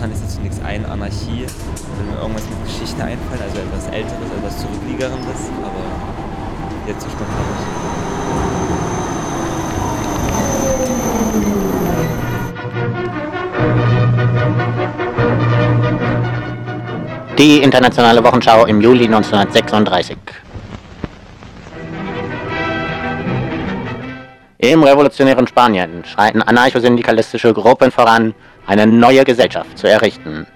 spontan ist jetzt zunächst ein Anarchie, wenn mir irgendwas mit Geschichte einfällt, also etwas Älteres, etwas Zurückliegerendes, aber jetzt so spontan nicht. Die internationale Wochenschau im Juli 1936. Im revolutionären Spanien schreiten anarchosyndikalistische Gruppen voran, eine neue Gesellschaft zu errichten.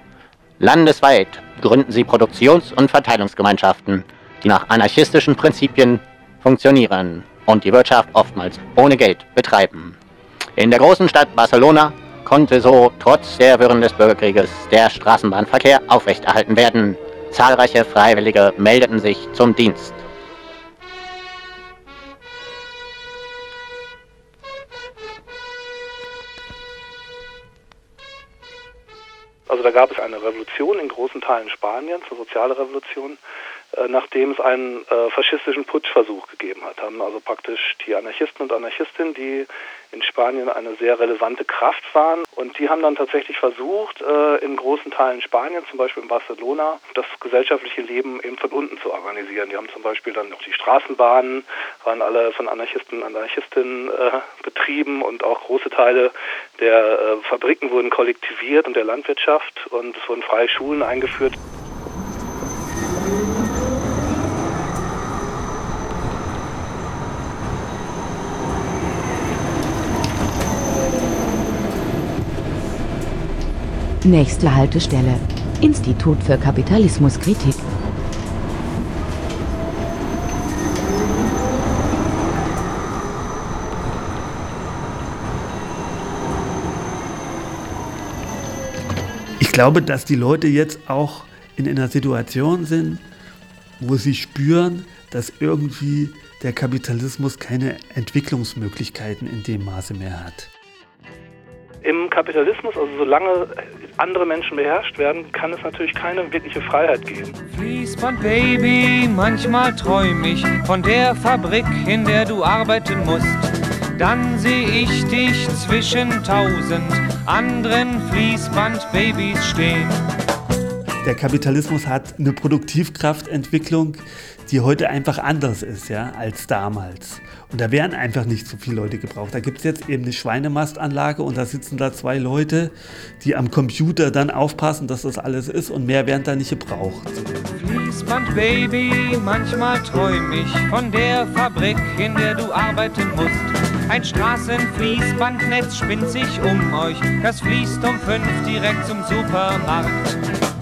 Landesweit gründen sie Produktions- und Verteilungsgemeinschaften, die nach anarchistischen Prinzipien funktionieren und die Wirtschaft oftmals ohne Geld betreiben. In der großen Stadt Barcelona konnte so trotz der Wirren des Bürgerkrieges der Straßenbahnverkehr aufrechterhalten werden. Zahlreiche Freiwillige meldeten sich zum Dienst. Also da gab es eine Revolution in großen Teilen Spaniens, eine soziale Revolution, nachdem es einen äh, faschistischen Putschversuch gegeben hat. Haben also praktisch die Anarchisten und Anarchistinnen, die in Spanien eine sehr relevante Kraft waren. Und die haben dann tatsächlich versucht, äh, in großen Teilen Spaniens, zum Beispiel in Barcelona, das gesellschaftliche Leben eben von unten zu organisieren. Die haben zum Beispiel dann auch die Straßenbahnen, waren alle von Anarchisten und Anarchistinnen äh, betrieben und auch große Teile der äh, Fabriken wurden kollektiviert und der Landwirtschaft und es wurden freie Schulen eingeführt. Nächste Haltestelle. Institut für Kapitalismuskritik. Ich glaube, dass die Leute jetzt auch in einer Situation sind, wo sie spüren, dass irgendwie der Kapitalismus keine Entwicklungsmöglichkeiten in dem Maße mehr hat. Im Kapitalismus, also solange andere Menschen beherrscht werden, kann es natürlich keine wirkliche Freiheit geben. Fließband Baby, manchmal träum ich von der Fabrik, in der du arbeiten musst. Dann sehe ich dich zwischen tausend anderen Fließband-Babys stehen. Der Kapitalismus hat eine Produktivkraftentwicklung, die heute einfach anders ist, ja, als damals. Und da werden einfach nicht so viele Leute gebraucht. Da gibt es jetzt eben eine Schweinemastanlage und da sitzen da zwei Leute, die am Computer dann aufpassen, dass das alles ist und mehr werden da nicht gebraucht. Fließband Baby, manchmal träum ich von der Fabrik, in der du arbeiten musst. Ein Straßenfließbandnetz spinnt sich um euch, das fließt um fünf direkt zum Supermarkt.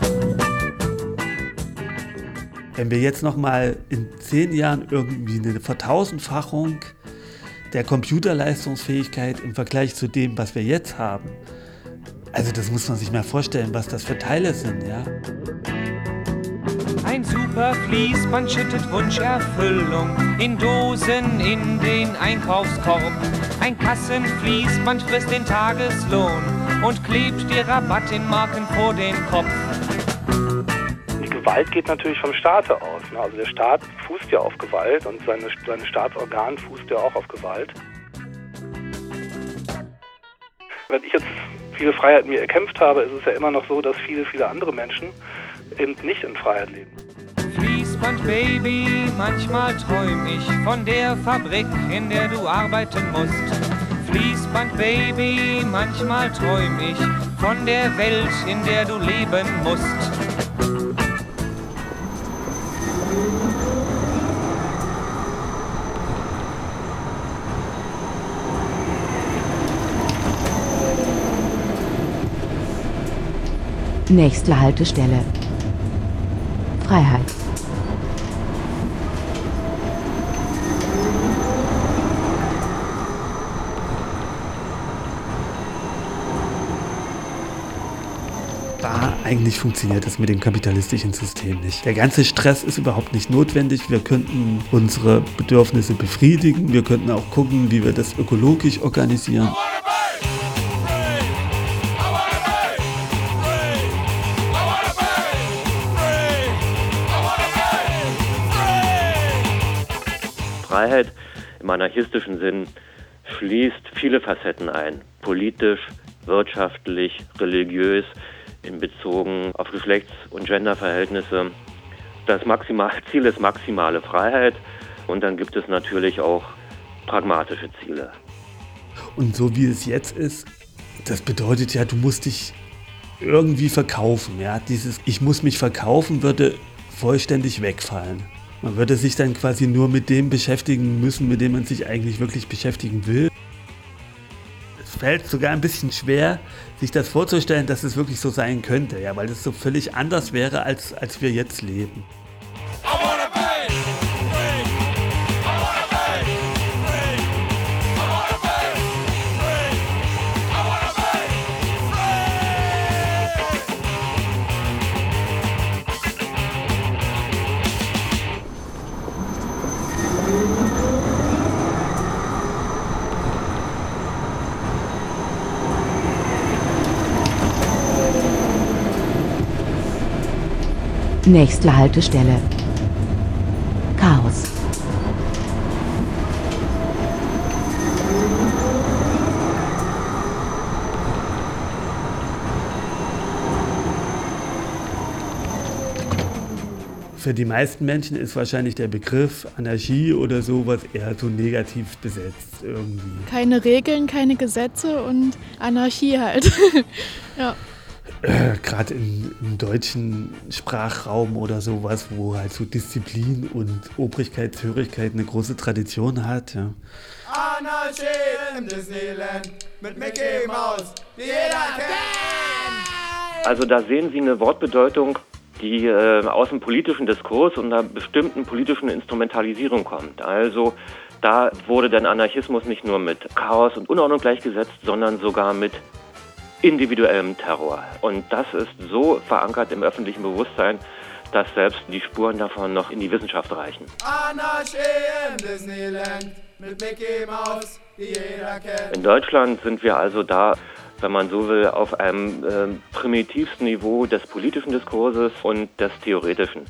Wenn wir jetzt nochmal in zehn Jahren irgendwie eine Vertausendfachung der Computerleistungsfähigkeit im Vergleich zu dem, was wir jetzt haben, also das muss man sich mal vorstellen, was das für Teile sind, ja. Ein super Fließband schüttet Wunscherfüllung in Dosen in den Einkaufskorb. Ein Kassenfließband frisst den Tageslohn und klebt dir Rabatt in Marken vor den Kopf. Gewalt geht natürlich vom Staate aus. Ne? Also der Staat fußt ja auf Gewalt und seine, seine Staatsorgan fußt ja auch auf Gewalt. Wenn ich jetzt viele Freiheiten mir erkämpft habe, ist es ja immer noch so, dass viele, viele andere Menschen eben nicht in Freiheit leben. Fließband Baby, manchmal träum ich von der Fabrik, in der du arbeiten musst. Fließband Baby, manchmal träum ich von der Welt, in der du leben musst. Nächste Haltestelle. Freiheit. Da eigentlich funktioniert es mit dem kapitalistischen System nicht. Der ganze Stress ist überhaupt nicht notwendig. Wir könnten unsere Bedürfnisse befriedigen. Wir könnten auch gucken, wie wir das ökologisch organisieren. Freiheit im anarchistischen Sinn schließt viele Facetten ein. Politisch, wirtschaftlich, religiös, in Bezogen auf Geschlechts- und Genderverhältnisse. Das Maximal Ziel ist maximale Freiheit und dann gibt es natürlich auch pragmatische Ziele. Und so wie es jetzt ist, das bedeutet ja, du musst dich irgendwie verkaufen. Ja? Dieses Ich muss mich verkaufen würde vollständig wegfallen. Man würde sich dann quasi nur mit dem beschäftigen müssen, mit dem man sich eigentlich wirklich beschäftigen will. Es fällt sogar ein bisschen schwer, sich das vorzustellen, dass es wirklich so sein könnte, ja, weil es so völlig anders wäre, als, als wir jetzt leben. Nächste Haltestelle. Chaos. Für die meisten Menschen ist wahrscheinlich der Begriff Anarchie oder sowas eher so negativ besetzt irgendwie. Keine Regeln, keine Gesetze und Anarchie halt. ja. Äh, Gerade im deutschen Sprachraum oder sowas, wo halt so Disziplin und Obrigkeitshörigkeit eine große Tradition hat. Ja. Anarchie im Disneyland mit Mickey Mouse, die jeder kennt. Also da sehen Sie eine Wortbedeutung, die äh, aus dem politischen Diskurs und einer bestimmten politischen Instrumentalisierung kommt. Also da wurde dann Anarchismus nicht nur mit Chaos und Unordnung gleichgesetzt, sondern sogar mit individuellem Terror. Und das ist so verankert im öffentlichen Bewusstsein, dass selbst die Spuren davon noch in die Wissenschaft reichen. Anarchie im Disneyland mit Mickey Mouse, die jeder kennt. In Deutschland sind wir also da, wenn man so will, auf einem äh, primitivsten Niveau des politischen Diskurses und des theoretischen.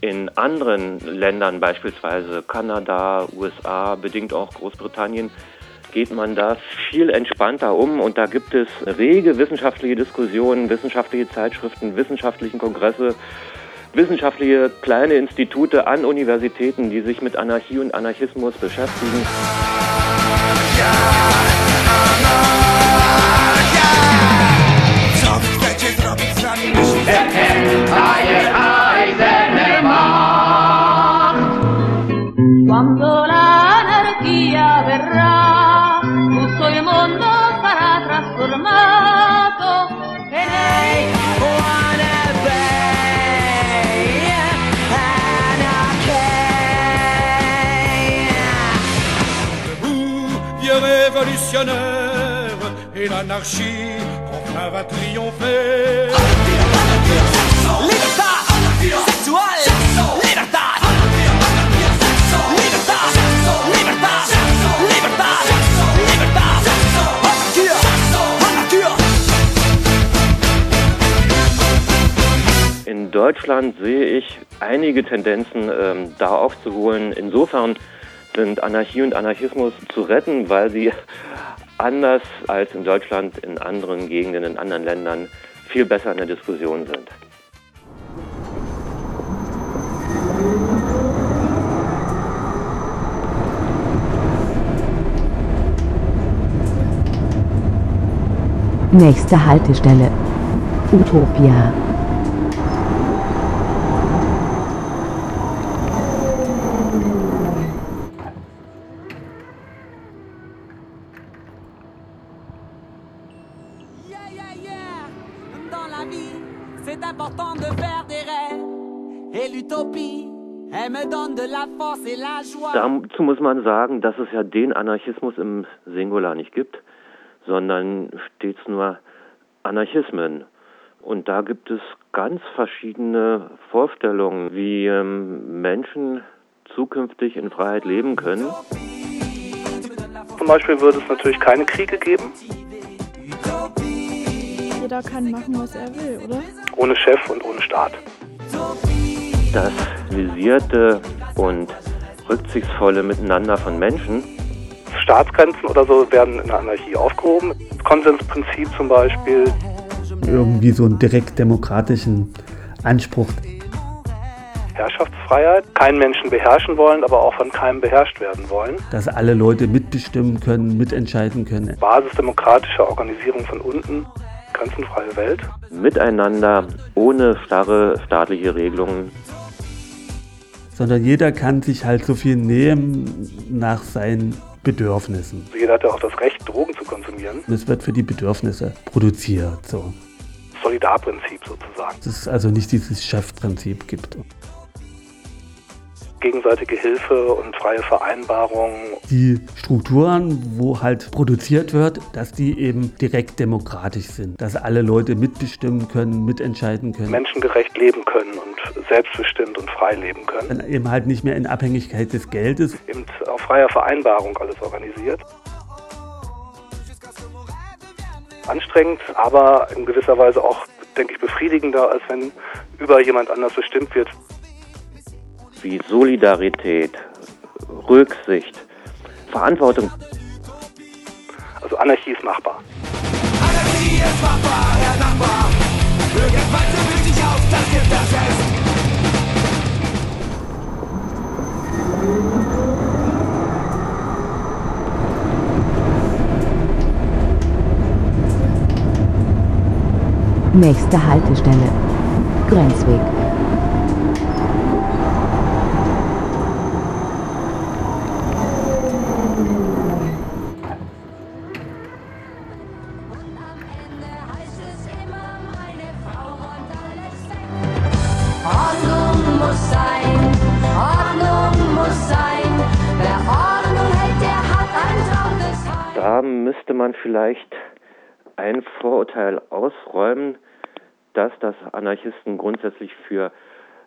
In anderen Ländern, beispielsweise Kanada, USA, bedingt auch Großbritannien, geht man da viel entspannter um und da gibt es rege wissenschaftliche Diskussionen, wissenschaftliche Zeitschriften, wissenschaftlichen Kongresse, wissenschaftliche kleine Institute an Universitäten, die sich mit Anarchie und Anarchismus beschäftigen. Co chcecie zrobić révolutionnaire, et l'anarchie enfin va triompher. Libertà sexuale, libertà, libertà, libertà, libertà, libertà, anarchia, anarchia. In Deutschland sehe ich einige Tendenzen ähm, da aufzuholen. Insofern sind Anarchie und Anarchismus zu retten, weil sie anders als in Deutschland in anderen Gegenden, in anderen Ländern viel besser in der Diskussion sind. Nächste Haltestelle. Utopia. Yeah, yeah, yeah. Dans la vie, c'est important de faire des rêves. Et l'utopie, elle me donne de la force et la joie. Dazu muss man sagen, dass es ja den Anarchismus im Singular nicht gibt, sondern stets nur Anarchismen. Und da gibt es ganz verschiedene Vorstellungen, wie ähm, Menschen zukünftig in Freiheit leben können. Zum Beispiel würde es natürlich keine Kriege geben, Jeder kann machen, was er will, oder? ohne Chef und ohne Staat. Das visierte und rücksichtsvolle Miteinander von Menschen Staatsgrenzen oder so werden in der Anarchie aufgehoben. Das Konsensprinzip zum Beispiel. irgendwie so einen direkt demokratischen Anspruch. Herrschaftsfreiheit, keinen Menschen beherrschen wollen, aber auch von keinem beherrscht werden wollen. Dass alle Leute mitbestimmen können, mitentscheiden können. Basisdemokratische Organisierung von unten, grenzenfreie Welt. Miteinander, ohne starre staatliche Regelungen. Sondern jeder kann sich halt so viel nehmen nach seinen Bedürfnissen. Jeder hat ja auch das Recht, Drogen zu konsumieren. Es wird für die Bedürfnisse produziert. So. Solidarprinzip sozusagen. Dass es also nicht dieses Chefprinzip gibt. Gegenseitige Hilfe und freie Vereinbarung. Die Strukturen, wo halt produziert wird, dass die eben direkt demokratisch sind. Dass alle Leute mitbestimmen können, mitentscheiden können. Menschengerecht leben können und selbstbestimmt und frei leben können. Dann eben halt nicht mehr in Abhängigkeit des Geldes. Eben auf freier Vereinbarung alles organisiert. Anstrengend, aber in gewisser Weise auch, denke ich, befriedigender, als wenn über jemand anders bestimmt wird. Wie Solidarität, Rücksicht, Verantwortung. Also Anarchie ist machbar. Anarchie ist machbar, Herr Nachbar. Irgendwann verwünscht sich auf, das gibt das Fest. Nächste Haltestelle. Grenzweg. Da müsste man vielleicht ein Vorurteil ausräumen, dass das Anarchisten grundsätzlich für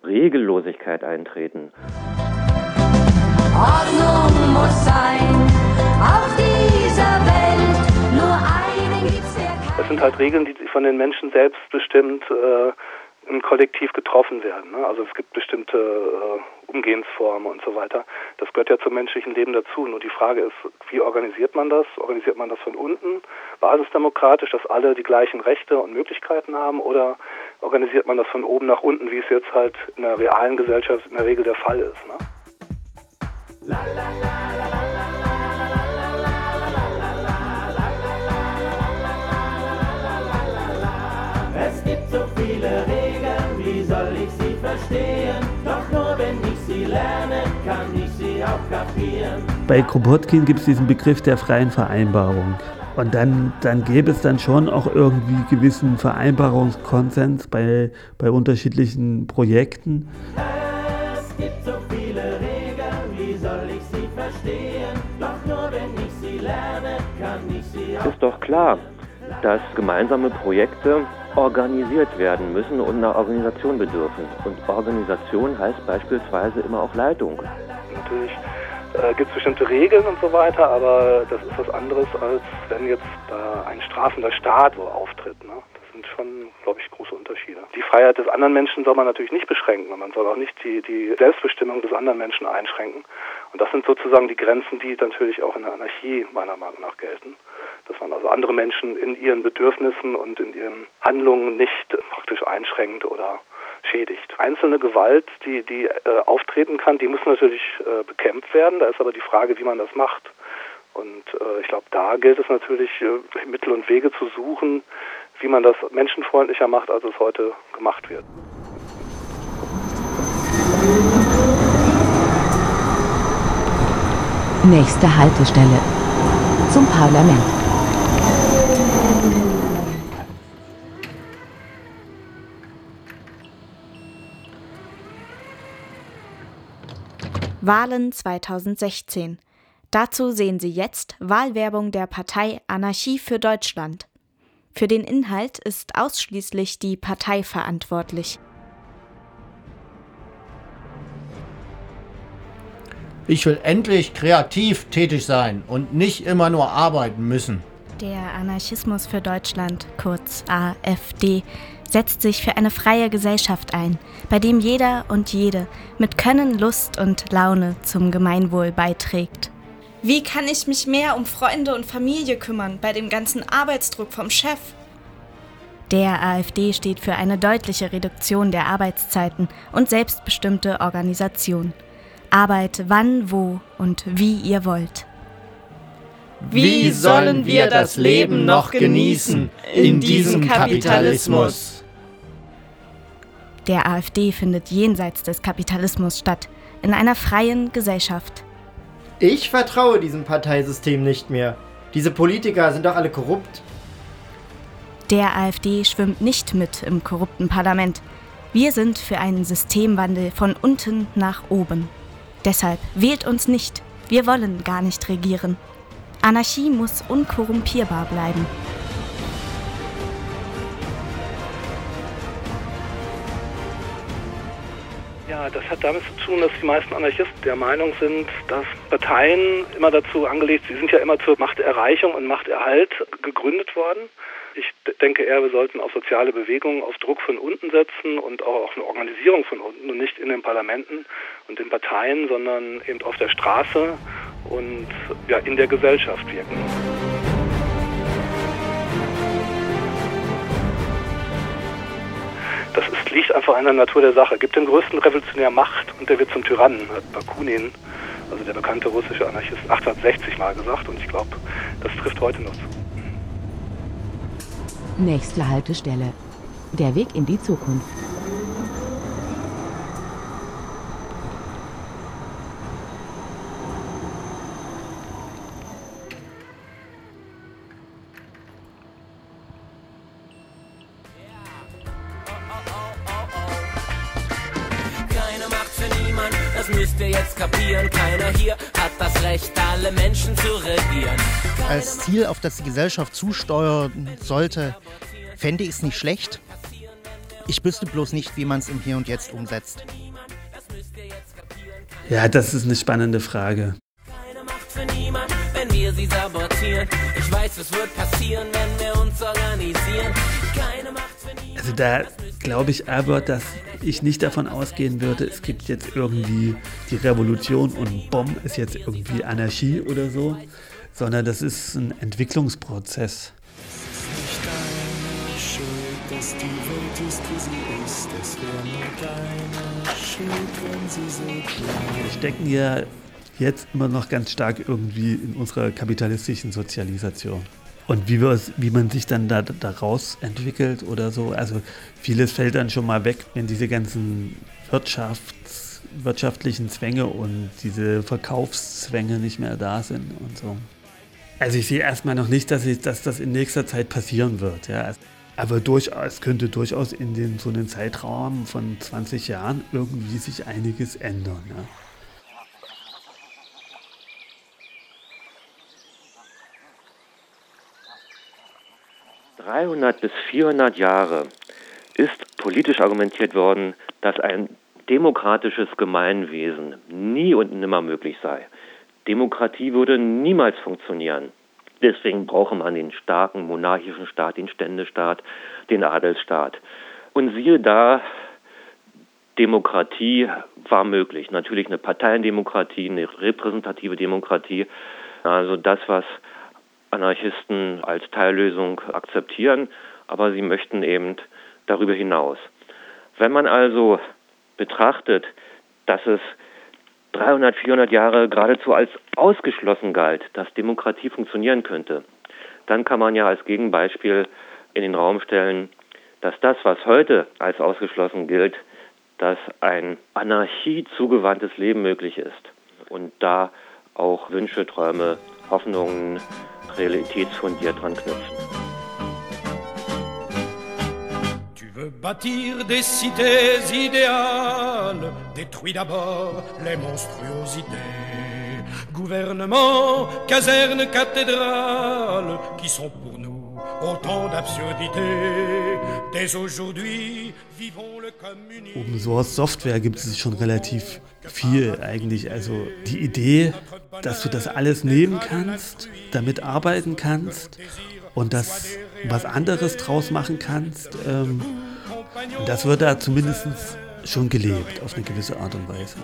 Regellosigkeit eintreten. Ordnung muss sein, auf dieser Welt. Nur einen gibt's, der kann. Das sind halt Regeln, die von den Menschen selbst bestimmt äh, im Kollektiv getroffen werden. Ne? Also es gibt bestimmte äh, Umgehensformen und so weiter. Das gehört ja zum menschlichen Leben dazu. Nur die Frage ist, wie organisiert man das? Organisiert man das von unten, basisdemokratisch, dass alle die gleichen Rechte und Möglichkeiten haben? Oder organisiert man das von oben nach unten, wie es jetzt halt in der realen Gesellschaft in der Regel der Fall ist? Ne? Es Bei Kropotkin gibt es diesen Begriff der freien Vereinbarung. Und dann, dann gäbe es dann schon auch irgendwie gewissen Vereinbarungskonsens bei, bei unterschiedlichen Projekten. Es gibt so viele Regeln, wie soll ich sie verstehen? Doch nur wenn ich sie lerne, kann ich sie auch Ist doch klar, dass gemeinsame Projekte organisiert werden müssen und einer Organisation bedürfen. Und Organisation heißt beispielsweise immer auch Leitung. Natürlich äh, gibt es bestimmte Regeln und so weiter, aber das ist was anderes, als wenn jetzt äh, ein strafender Staat so auftritt. Ne? Das sind schon, glaube ich, große Unterschiede. Die Freiheit des anderen Menschen soll man natürlich nicht beschränken und man soll auch nicht die, die Selbstbestimmung des anderen Menschen einschränken. Und das sind sozusagen die Grenzen, die natürlich auch in der Anarchie meiner Meinung nach gelten. Dass man also andere Menschen in ihren Bedürfnissen und in ihren Handlungen nicht praktisch einschränkt oder schädigt. Einzelne Gewalt, die, die äh, auftreten kann, die muss natürlich äh, bekämpft werden. Da ist aber die Frage, wie man das macht. Und äh, ich glaube, da gilt es natürlich, äh, Mittel und Wege zu suchen, wie man das menschenfreundlicher macht, als es heute gemacht wird. Nächste Haltestelle. Zum Parlament. Wahlen 2016. Dazu sehen Sie jetzt Wahlwerbung der Partei Anarchie für Deutschland. Für den Inhalt ist ausschließlich die Partei verantwortlich. Ich will endlich kreativ tätig sein und nicht immer nur arbeiten müssen. Der Anarchismus für Deutschland, kurz AfD, setzt sich für eine freie Gesellschaft ein, bei dem jeder und jede mit Können, Lust und Laune zum Gemeinwohl beiträgt. Wie kann ich mich mehr um Freunde und Familie kümmern bei dem ganzen Arbeitsdruck vom Chef? Der AfD steht für eine deutliche Reduktion der Arbeitszeiten und selbstbestimmte Organisation. Arbeit wann, wo und wie ihr wollt. Wie sollen wir das Leben noch genießen in diesem Kapitalismus? Der AfD findet jenseits des Kapitalismus statt, in einer freien Gesellschaft. Ich vertraue diesem Parteisystem nicht mehr. Diese Politiker sind doch alle korrupt. Der AfD schwimmt nicht mit im korrupten Parlament. Wir sind für einen Systemwandel von unten nach oben. Deshalb wählt uns nicht. Wir wollen gar nicht regieren. Anarchie muss unkorrumpierbar bleiben. Das hat damit zu tun, dass die meisten Anarchisten der Meinung sind, dass Parteien immer dazu angelegt, sie sind ja immer zur Machterreichung und Machterhalt gegründet worden. Ich denke eher, wir sollten auf soziale Bewegungen, auf Druck von unten setzen und auch auf eine Organisierung von unten und nicht in den Parlamenten und den Parteien, sondern eben auf der Straße und ja, in der Gesellschaft wirken. Das ist, liegt einfach in der Natur der Sache. Gibt den größten Revolutionär Macht und der wird zum Tyrannen, hat Bakunin, also der bekannte russische Anarchist, 1860 mal gesagt und ich glaube, das trifft heute noch zu. Nächste Haltestelle. Der Weg in die Zukunft. Kapieren. Keiner hier hat das Recht, alle Menschen zu regieren. als Ziel, auf das die Gesellschaft zusteuern sollte, fände ich es nicht schlecht. Ich wüsste bloß nicht, wie man es im Hier und Jetzt umsetzt. Ja, das ist eine spannende Frage. Für niemand, wenn wir sie sabotieren. Ich weiß, es wird passieren, wenn wir uns organisieren. Keine Macht für niemand. Also da glaube ich aber, dass ich nicht davon ausgehen würde, es gibt jetzt irgendwie die Revolution und Bomb ist jetzt irgendwie Anarchie oder so, sondern das ist ein Entwicklungsprozess. Schuld, dass die Welt ist, wie sie ist. Es wäre nur deine Schuld, wenn sie so bleibt. Wir stecken ja jetzt immer noch ganz stark irgendwie in unserer kapitalistischen Sozialisation. Und wie, wie man sich dann da daraus entwickelt oder so, also vieles fällt dann schon mal weg, wenn diese ganzen Wirtschafts-, wirtschaftlichen Zwänge und diese Verkaufszwänge nicht mehr da sind und so. Also ich sehe erstmal noch nicht, dass, ich, dass das in nächster Zeit passieren wird. Ja. Aber durchaus, könnte durchaus in den, so einem Zeitraum von 20 Jahren irgendwie sich einiges ändern. Ja. 300 bis 400 Jahre ist politisch argumentiert worden, dass ein demokratisches Gemeinwesen nie und nimmer möglich sei. Demokratie würde niemals funktionieren. Deswegen brauche man den starken monarchischen Staat, den Ständestaat, den Adelsstaat. Und siehe da, Demokratie war möglich. Natürlich eine Parteiendemokratie, eine repräsentative Demokratie. Also das, was Anarchisten als Teillösung akzeptieren, aber sie möchten eben darüber hinaus. Wenn man also betrachtet, dass es 300, 400 Jahre geradezu als ausgeschlossen galt, dass Demokratie funktionieren könnte, dann kann man ja als Gegenbeispiel in den Raum stellen, dass das, was heute als ausgeschlossen gilt, dass ein Anarchie zugewandtes Leben möglich ist und da auch Wünsche, Träume, Hoffnungen realitätsfundiert dran knüpfen. Tu veux bâtir des cités idéales, détruis d'abord les monstruosités. Gouvernement, caserne, cathédrale, qui sont pour nous autant d'absurdités. Dès aujourd'hui, vivons le communisme. Open Source Software gibt es schon relativ viel eigentlich. Also die Idee, dass du das alles nehmen kannst, damit arbeiten kannst und das was anderes draus machen kannst, ähm, das wird da zumindest schon gelebt auf eine gewisse Art und Weise.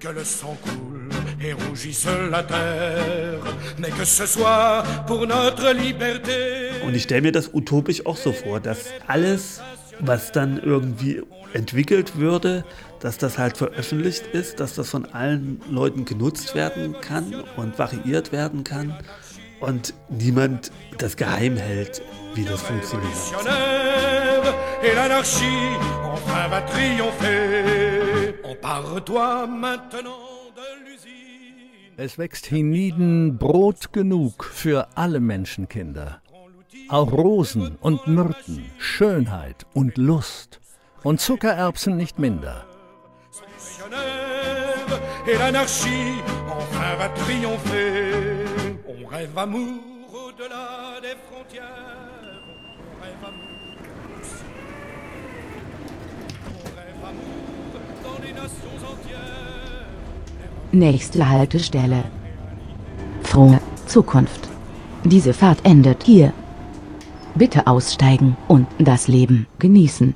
Que le sang coule et rougisse la terre, mais que ce soit pour notre liberté. Und ich stelle mir das utopisch auch so vor, dass alles, was dann irgendwie entwickelt würde, dass das halt veröffentlicht ist, dass das von allen Leuten genutzt werden kann und variiert werden kann und niemand das geheim hält, wie das funktioniert. Es wächst hienieden Brot genug für alle Menschenkinder. Auch Rosen und Myrten, Schönheit und Lust und Zuckererbsen nicht minder. Nächste Haltestelle. Frohe Zukunft. Diese Fahrt endet hier. Bitte aussteigen und das Leben genießen.